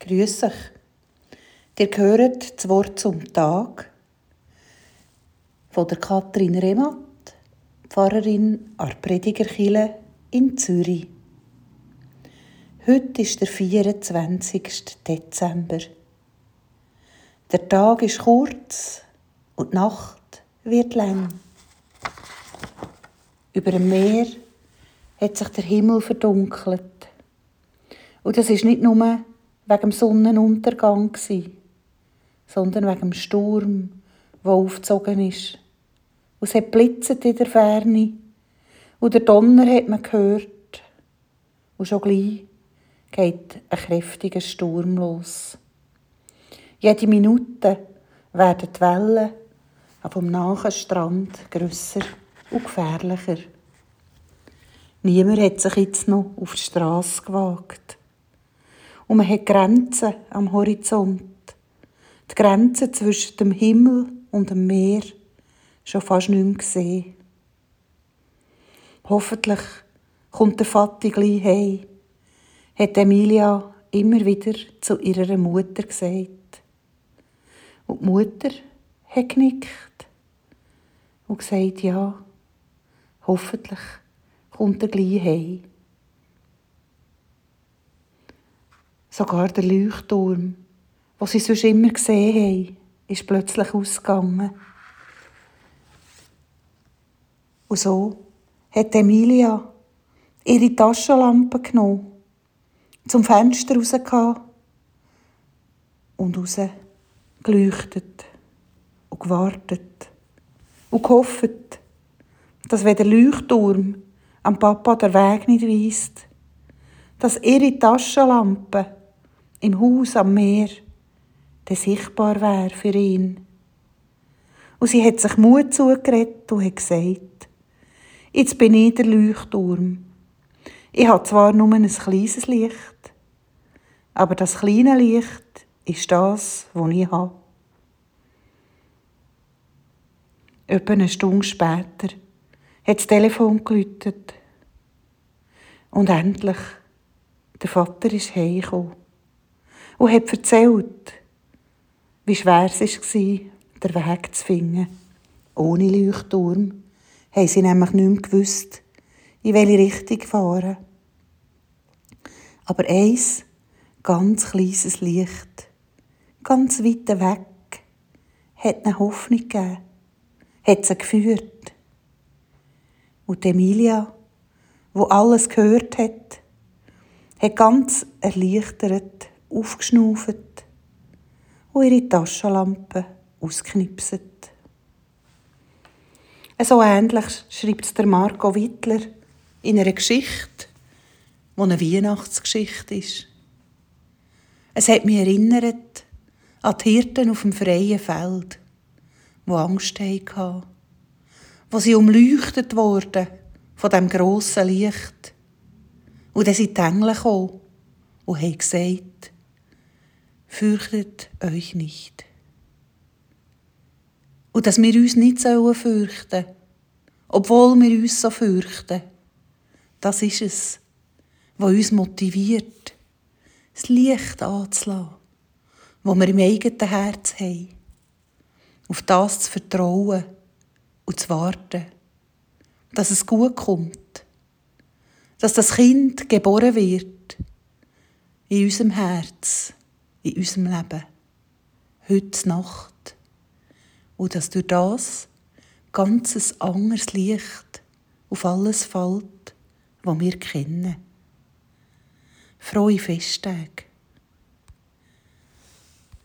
Grüß euch. Ihr hört das Wort zum Tag von der Katrin Rematt, Pfarrerin an Predigerkille in Zürich. Heute ist der 24. Dezember. Der Tag ist kurz und die Nacht wird lang. Über dem Meer hat sich der Himmel verdunkelt. Und das ist nicht nur wegen dem Sonnenuntergang, sondern wegen dem Sturm, der aufgezogen ist. Und es hat blitzet in der Ferne. Und der Donner hat man gehört. Und schon gleich geht ein kräftiger Sturm los. Jede Minute werden die Wellen vom nahen Strand grösser und gefährlicher. Niemand hat sich jetzt noch auf die Straße gewagt. Und man hat Grenzen am Horizont. Die Grenze zwischen dem Himmel und dem Meer schon fast nicht mehr gesehen. Hoffentlich kommt der Vati gleich heim, hat Emilia immer wieder zu ihrer Mutter gesagt. Und die Mutter hat genickt und gesagt, ja, hoffentlich kommt er gleich heim. Sogar der Leuchtturm, den sie sonst immer gesehen haben, ist plötzlich ausgegangen. Und so hat Emilia ihre Taschenlampe genommen, zum Fenster rausgehauen und raus geleuchtet und gewartet und gehofft, dass wenn der Leuchtturm am Papa der Weg nicht weist, dass ihre Taschenlampe im Haus am Meer der sichtbar wäre für ihn. Und sie hat sich Mut zugeredet und hat gesagt, jetzt bin ich der Leuchtturm. Ich habe zwar nur ein kleines Licht, aber das kleine Licht ist das, was ich habe. Etwa eine Stunde später hat das Telefon geläutet. Und endlich, der Vater ist heimgekommen und hat erzählt, wie schwer es war, den Weg zu finden. Ohne Leuchtturm haben sie nämlich nicht mehr gewusst, in welche Richtung fahren. Aber eins, ganz kleines Licht, ganz weit weg, hat eine Hoffnung gegeben, hat sie geführt. Und Emilia, wo alles gehört hat, hat ganz erleichtert aufgeschnauft und ihre Taschenlampe ausknipset. So ähnlich schreibt es Marco Wittler in einer Geschichte, die eine Weihnachtsgeschichte ist. Es hat mich erinnert an die Hirten auf dem freien Feld, die Angst hatten, wo sie umleuchtet wurden von dem grossen Licht. Und dann sind die Engel gekommen und haben gesagt, fürchtet euch nicht. Und dass wir uns nicht fürchten sollen, obwohl wir uns so fürchten, das ist es, was uns motiviert, das Licht anzulassen, das wir im eigenen Herz haben, auf das zu vertrauen und zu warten, dass es gut kommt, dass das Kind geboren wird in unserem Herz in unserem Leben. Heute Nacht. Und dass durch das ganzes anderes Licht auf alles fällt, was wir kennen. Frohe Festtage.